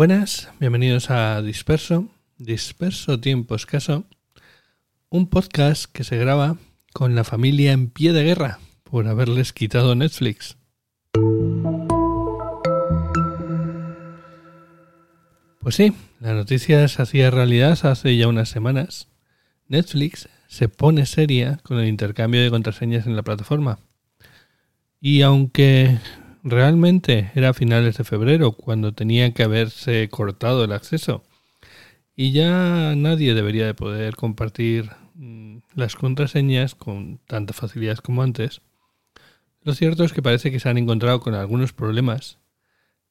Buenas, bienvenidos a Disperso, Disperso Tiempo Escaso, un podcast que se graba con la familia en pie de guerra por haberles quitado Netflix. Pues sí, la noticia se hacía realidad hace ya unas semanas. Netflix se pone seria con el intercambio de contraseñas en la plataforma. Y aunque realmente era a finales de febrero cuando tenía que haberse cortado el acceso, y ya nadie debería de poder compartir mm, las contraseñas con tanta facilidad como antes, lo cierto es que parece que se han encontrado con algunos problemas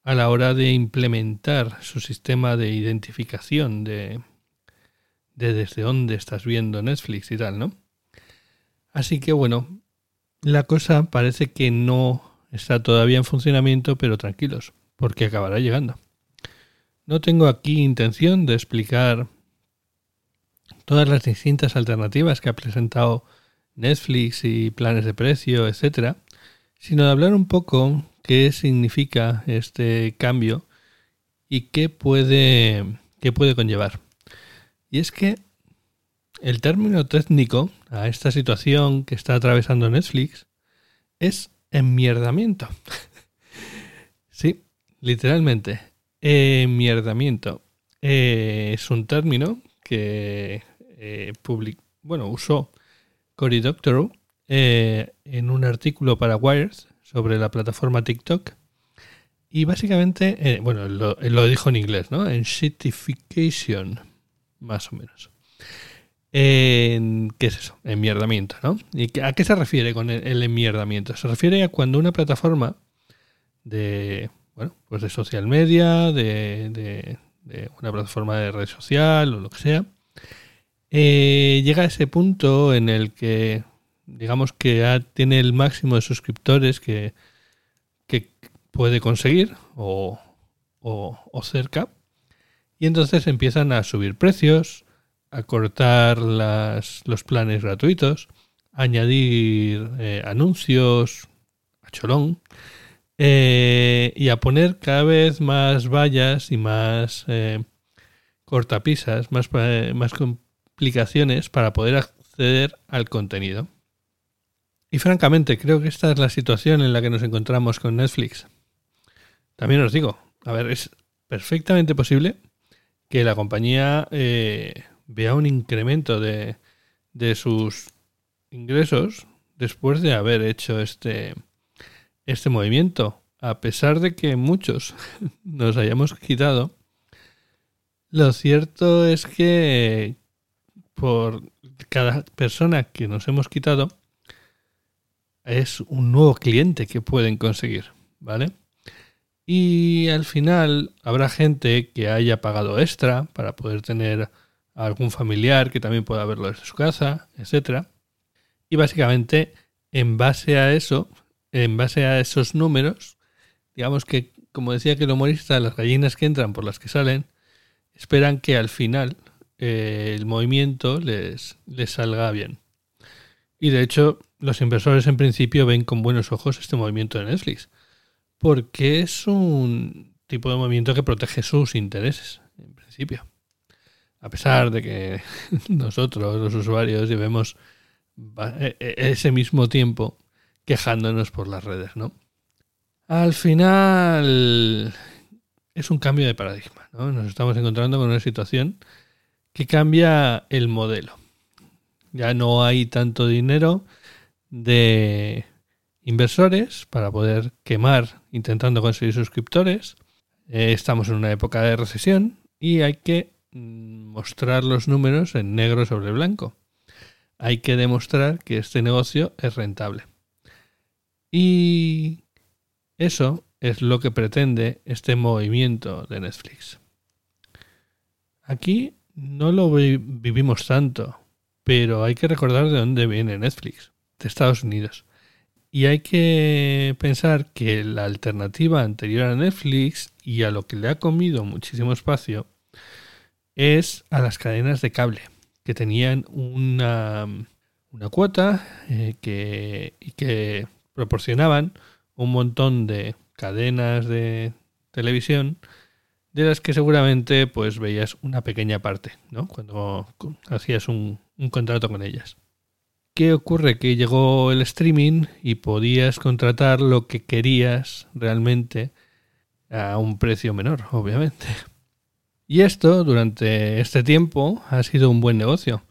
a la hora de implementar su sistema de identificación de, de desde dónde estás viendo Netflix y tal, ¿no? Así que bueno, la cosa parece que no está todavía en funcionamiento, pero tranquilos, porque acabará llegando. No tengo aquí intención de explicar todas las distintas alternativas que ha presentado Netflix y planes de precio, etcétera, sino de hablar un poco qué significa este cambio y qué puede, qué puede conllevar. Y es que el término técnico a esta situación que está atravesando Netflix es enmierdamiento. sí, literalmente. Enmierdamiento. Eh, es un término que eh, bueno, usó Cory Doctorow eh, en un artículo para Wires sobre la plataforma TikTok. Y básicamente, eh, bueno, lo, lo, dijo en inglés, ¿no? En shitification, más o menos. En, ¿Qué es eso? Enmierdamiento, ¿no? ¿Y a qué se refiere con el, el enmierdamiento? Se refiere a cuando una plataforma de, bueno, pues de social media, de, una plataforma de red social o lo que sea, eh, llega a ese punto en el que digamos que ya tiene el máximo de suscriptores que, que puede conseguir o, o, cerca. Y entonces empiezan a subir precios, a cortar las, los planes gratuitos, añadir eh, anuncios a cholón eh, y a poner cada vez más vallas y más eh, cortapisas, más, más complicaciones para poder acceder al contenido. Y francamente, creo que esta es la situación en la que nos encontramos con Netflix. También os digo, a ver, es perfectamente posible que la compañía vea un incremento de, de sus ingresos después de haber hecho este, este movimiento. A pesar de que muchos nos hayamos quitado, lo cierto es que por cada persona que nos hemos quitado, es un nuevo cliente que pueden conseguir, ¿vale? Y al final habrá gente que haya pagado extra para poder tener algún familiar que también pueda verlo desde su casa, etcétera. Y básicamente, en base a eso, en base a esos números, digamos que, como decía que el humorista, las gallinas que entran por las que salen, esperan que al final eh, el movimiento les, les salga bien. Y de hecho, los inversores en principio ven con buenos ojos este movimiento de Netflix, porque es un tipo de movimiento que protege sus intereses, en principio. A pesar de que nosotros, los usuarios, llevemos e, e, ese mismo tiempo quejándonos por las redes, ¿no? Al final es un cambio de paradigma, ¿no? Nos estamos encontrando con una situación que cambia el modelo. Ya no hay tanto dinero de inversores para poder quemar intentando conseguir suscriptores. Eh, estamos en una época de recesión y hay que mostrar los números en negro sobre blanco. Hay que demostrar que este negocio es rentable. Y eso es lo que pretende este movimiento de Netflix. Aquí no lo vivimos tanto, pero hay que recordar de dónde viene Netflix de Estados Unidos. Y hay que pensar que la alternativa anterior a Netflix y a lo que le ha comido muchísimo espacio es a las cadenas de cable, que tenían una, una cuota eh, que, y que proporcionaban un montón de cadenas de televisión de las que seguramente pues veías una pequeña parte, ¿no? Cuando hacías un, un contrato con ellas. ¿Qué ocurre? Que llegó el streaming y podías contratar lo que querías realmente a un precio menor, obviamente. Y esto, durante este tiempo, ha sido un buen negocio,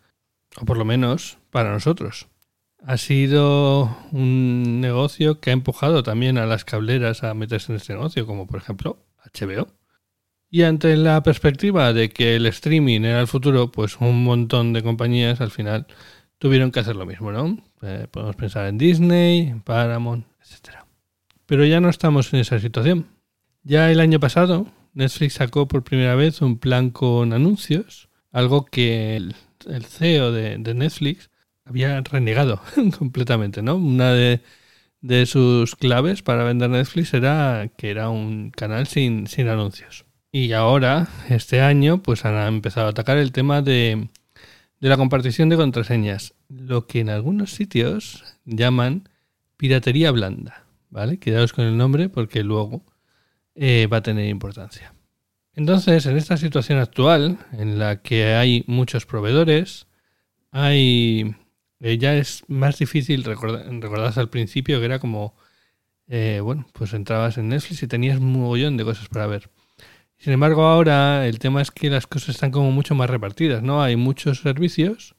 o por lo menos para nosotros. Ha sido un negocio que ha empujado también a las cableras a meterse en este negocio, como por ejemplo HBO. Y ante la perspectiva de que el streaming era el futuro, pues un montón de compañías al final tuvieron que hacer lo mismo, ¿no? Eh, podemos pensar en Disney, Paramount, etc. Pero ya no estamos en esa situación. Ya el año pasado, Netflix sacó por primera vez un plan con anuncios, algo que el, CEO de, Netflix había renegado completamente, ¿no? Una de, sus claves para vender Netflix era que era un canal sin, sin anuncios. Y ahora, este año, pues han empezado a atacar el tema de, de la compartición de contraseñas, lo que en algunos sitios llaman piratería blanda, ¿vale? Quedaos con el nombre porque luego eh, va a tener importancia. Entonces, en esta situación actual, en la que hay muchos proveedores, hay eh, ya es más difícil, recordad, al principio que era como, eh, bueno, pues entrabas en Netflix y tenías un mogollón de cosas para ver. Sin embargo, ahora el tema es que las cosas están como mucho más repartidas, ¿no? Hay muchos servicios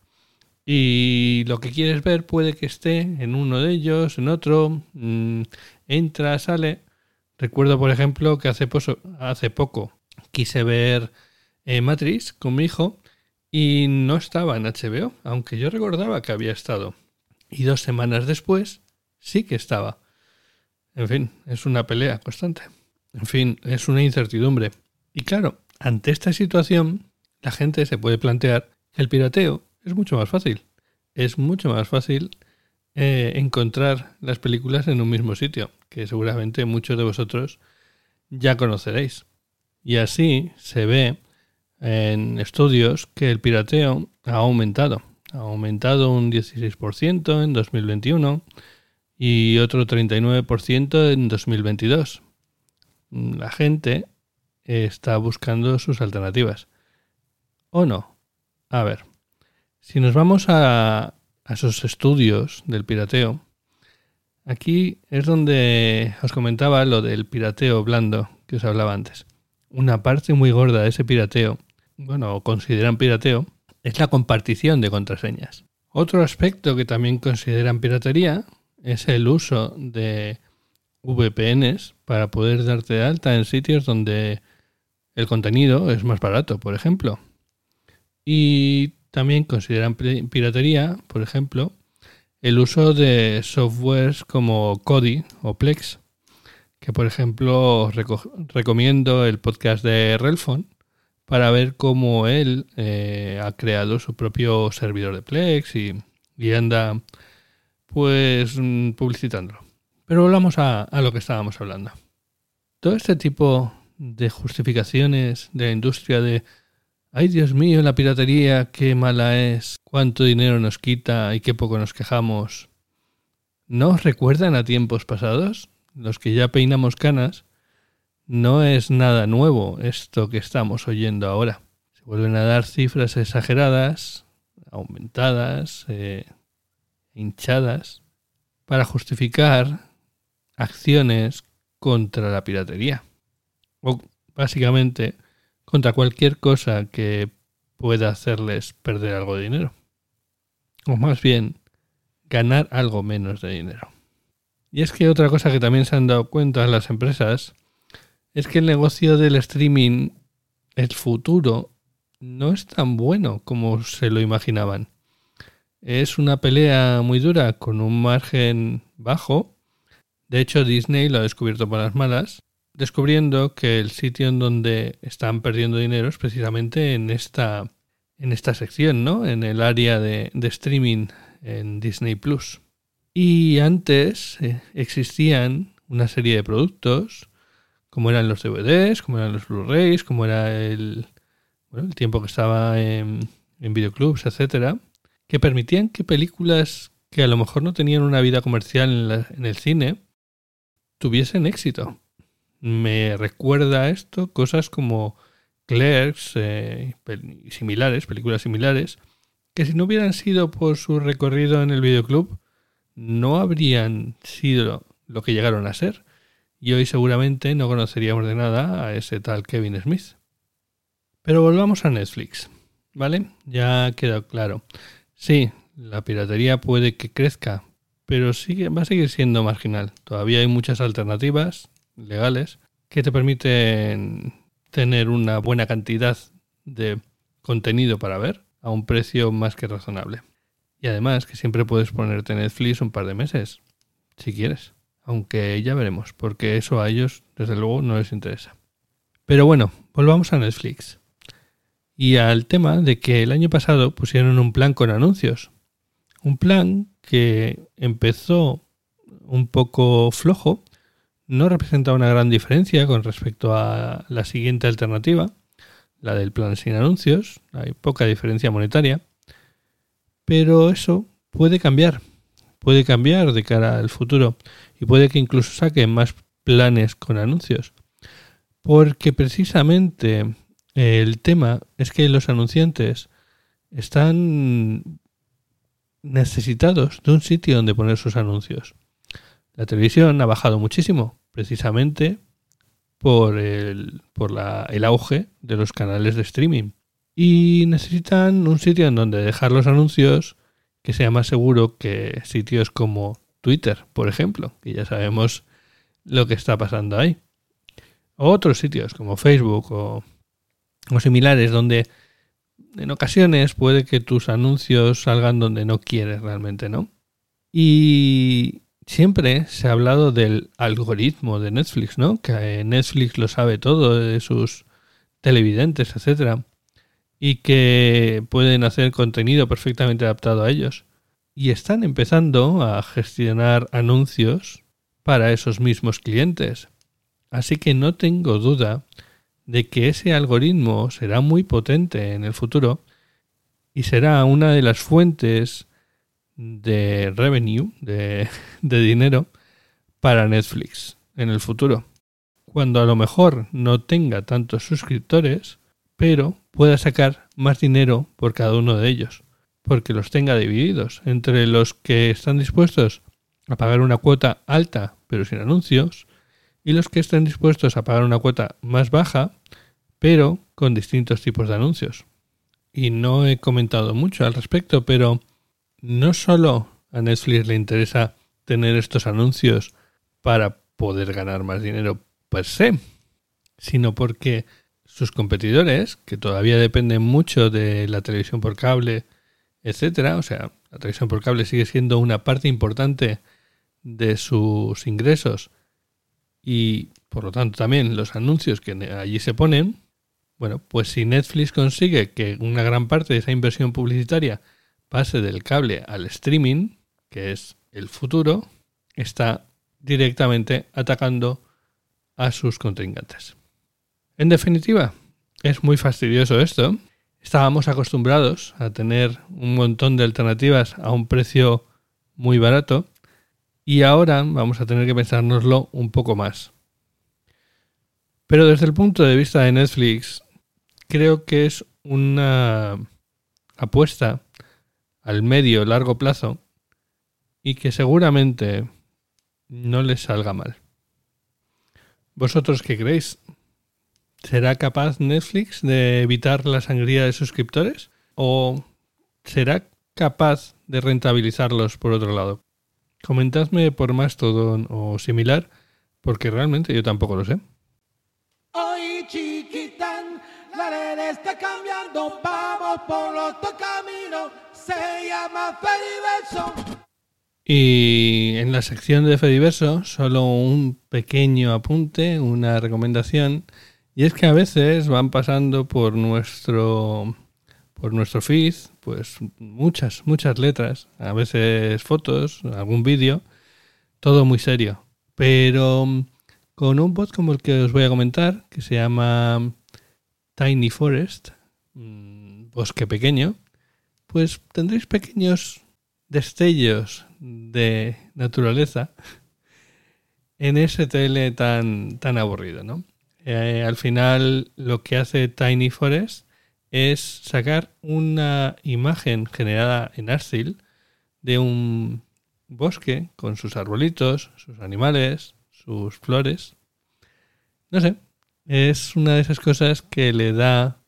y lo que quieres ver puede que esté en uno de ellos, en otro, mm, entra, sale. Recuerdo, por ejemplo, que hace, poco quise ver eh, Matrix con mi hijo y no estaba en HBO, aunque yo recordaba que había estado. Y dos semanas después sí que estaba. En fin, es una pelea constante. En fin, es una incertidumbre. Y claro, ante esta situación, la gente se puede plantear que el pirateo es mucho más fácil. Es mucho más fácil eh, encontrar las películas en un mismo sitio, que seguramente muchos de vosotros ya conoceréis. Y así se ve en estudios que el pirateo ha aumentado. Ha aumentado un 16% en 2021 y otro 39% en 2022. La gente está buscando sus alternativas. ¿O no? A ver, si nos vamos a, a esos estudios del pirateo, aquí es donde os comentaba lo del pirateo blando que os hablaba antes. Una parte muy gorda de ese pirateo, bueno, consideran pirateo, es la compartición de contraseñas. Otro aspecto que también consideran piratería es el uso de VPNs para poder darte de alta en sitios donde el contenido es más barato, por ejemplo. Y también consideran piratería, por ejemplo, el uso de softwares como Kodi o Plex, que por ejemplo recomiendo el podcast de Relfon para ver cómo él eh, ha creado su propio servidor de Plex y, anda pues mm, publicitándolo. Pero volvamos a, a lo que estábamos hablando. Todo este tipo de justificaciones de la industria de ay Dios mío, la piratería, qué mala es, cuánto dinero nos quita y qué poco nos quejamos. ¿No os recuerdan a tiempos pasados? Los que ya peinamos canas, no es nada nuevo esto que estamos oyendo ahora. Se vuelven a dar cifras exageradas, aumentadas, eh, hinchadas, para justificar acciones contra la piratería o básicamente contra cualquier cosa que pueda hacerles perder algo de dinero. O más bien, ganar algo menos de dinero. Y es que otra cosa que también se han dado cuenta las empresas es que el negocio del streaming, el futuro, no es tan bueno como se lo imaginaban. Es una pelea muy dura con un margen bajo. De hecho, Disney lo ha descubierto por las malas descubriendo que el sitio en donde están perdiendo dinero es precisamente en esta, en esta sección, ¿no? En el área de, streaming en Disney Plus. Y antes eh, existían una serie de productos, como eran los DVDs, como eran los Blu-rays, como era el, bueno, el tiempo que estaba en, en videoclubs, etcétera, que permitían que películas que a lo mejor no tenían una vida comercial en, en el cine tuviesen éxito Me recuerda a esto cosas como Clerks eh, similares, películas similares, que si no hubieran sido por su recorrido en el videoclub, no habrían sido lo que llegaron a ser. Y hoy seguramente no conoceríamos de nada a ese tal Kevin Smith. Pero volvamos a Netflix, ¿vale? Ya ha quedado claro. Sí, la piratería puede que crezca, pero sigue, va a seguir siendo marginal. Todavía hay muchas alternativas legales que te permiten tener una buena cantidad de contenido para ver a un precio más que razonable. Y además que siempre puedes ponerte Netflix un par de meses, si quieres. Aunque ya veremos, porque eso a ellos desde luego no les interesa. Pero bueno, volvamos a Netflix. Y al tema de que el año pasado pusieron un plan con anuncios. Un plan que empezó un poco flojo, no representa una gran diferencia con respecto a la siguiente alternativa, la del plan sin anuncios, hay poca diferencia monetaria, pero eso puede cambiar, puede cambiar de cara al futuro y puede que incluso saquen más planes con anuncios, porque precisamente el tema es que los anunciantes están necesitados de un sitio donde poner sus anuncios. La televisión ha bajado muchísimo, precisamente por el, por el auge de los canales de streaming. Y necesitan un sitio en donde dejar los anuncios que sea más seguro que sitios como Twitter, por ejemplo, que ya sabemos lo que está pasando ahí. O otros sitios como Facebook o, o similares donde en ocasiones puede que tus anuncios salgan donde no quieres realmente, ¿no? Y siempre se ha hablado del algoritmo de Netflix, ¿no? Que Netflix lo sabe todo de sus televidentes, etcétera, y que pueden hacer contenido perfectamente adaptado a ellos. Y están empezando a gestionar anuncios para esos mismos clientes. Así que no tengo duda de que ese algoritmo será muy potente en el futuro y será una de las fuentes de revenue, de, dinero, para Netflix en el futuro. Cuando a lo mejor no tenga tantos suscriptores, pero pueda sacar más dinero por cada uno de ellos, porque los tenga divididos entre los que están dispuestos a pagar una cuota alta pero sin anuncios y los que estén dispuestos a pagar una cuota más baja, pero con distintos tipos de anuncios. Y no he comentado mucho al respecto, pero no solo a Netflix le interesa tener estos anuncios para poder ganar más dinero per se, sino porque sus competidores, que todavía dependen mucho de la televisión por cable, etcétera, o sea, la televisión por cable sigue siendo una parte importante de sus ingresos y por lo tanto también los anuncios que allí se ponen, bueno, pues si Netflix consigue que una gran parte de esa inversión publicitaria pase del cable al streaming, que es el futuro, está directamente atacando a sus contrincantes. En definitiva, es muy fastidioso esto. Estábamos acostumbrados a tener un montón de alternativas a un precio muy barato y ahora vamos a tener que pensárnoslo un poco más. Pero desde el punto de vista de Netflix, creo que es una apuesta al medio largo plazo y que seguramente no les salga mal. ¿Vosotros qué creéis? ¿Será capaz Netflix de evitar la sangría de suscriptores? ¿O será capaz de rentabilizarlos por otro lado? Comentadme por Mastodon o similar, porque realmente yo tampoco lo sé. la red está cambiando, vamos por otro camino, se llama Fediverso. Y en la sección de Fediverso, solo un pequeño apunte, una recomendación, y es que a veces van pasando por nuestro por nuestro feed, pues muchas, muchas letras, a veces fotos, algún vídeo, todo muy serio. Pero con un bot como el que os voy a comentar, que se llama Tiny Forest, mm, bosque pequeño, pues tendréis pequeños destellos de naturaleza en ese tele tan, tan aburrido, ¿no? Eh, al final lo que hace Tiny Forest es sacar una imagen generada en Arcil de un bosque con sus arbolitos, sus animales, sus flores. No sé, es una de esas cosas que le da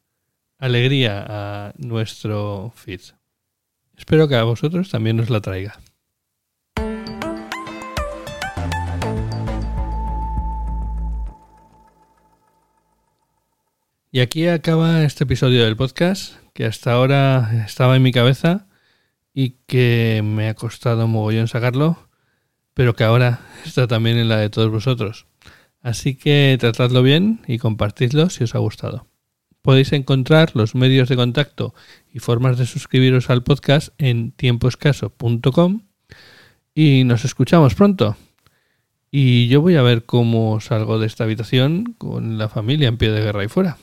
alegría a nuestro feed. Espero que a vosotros también os la traiga. Y aquí acaba este episodio del podcast, que hasta ahora estaba en mi cabeza y que me ha costado mogollón sacarlo, pero que ahora está también en la de todos vosotros. Así que tratadlo bien y compartidlo si os ha gustado. Podéis encontrar los medios de contacto y formas de suscribiros al podcast en tiempoescaso.com y nos escuchamos pronto. Y yo voy a ver cómo salgo de esta habitación con la familia en pie de guerra y fuera.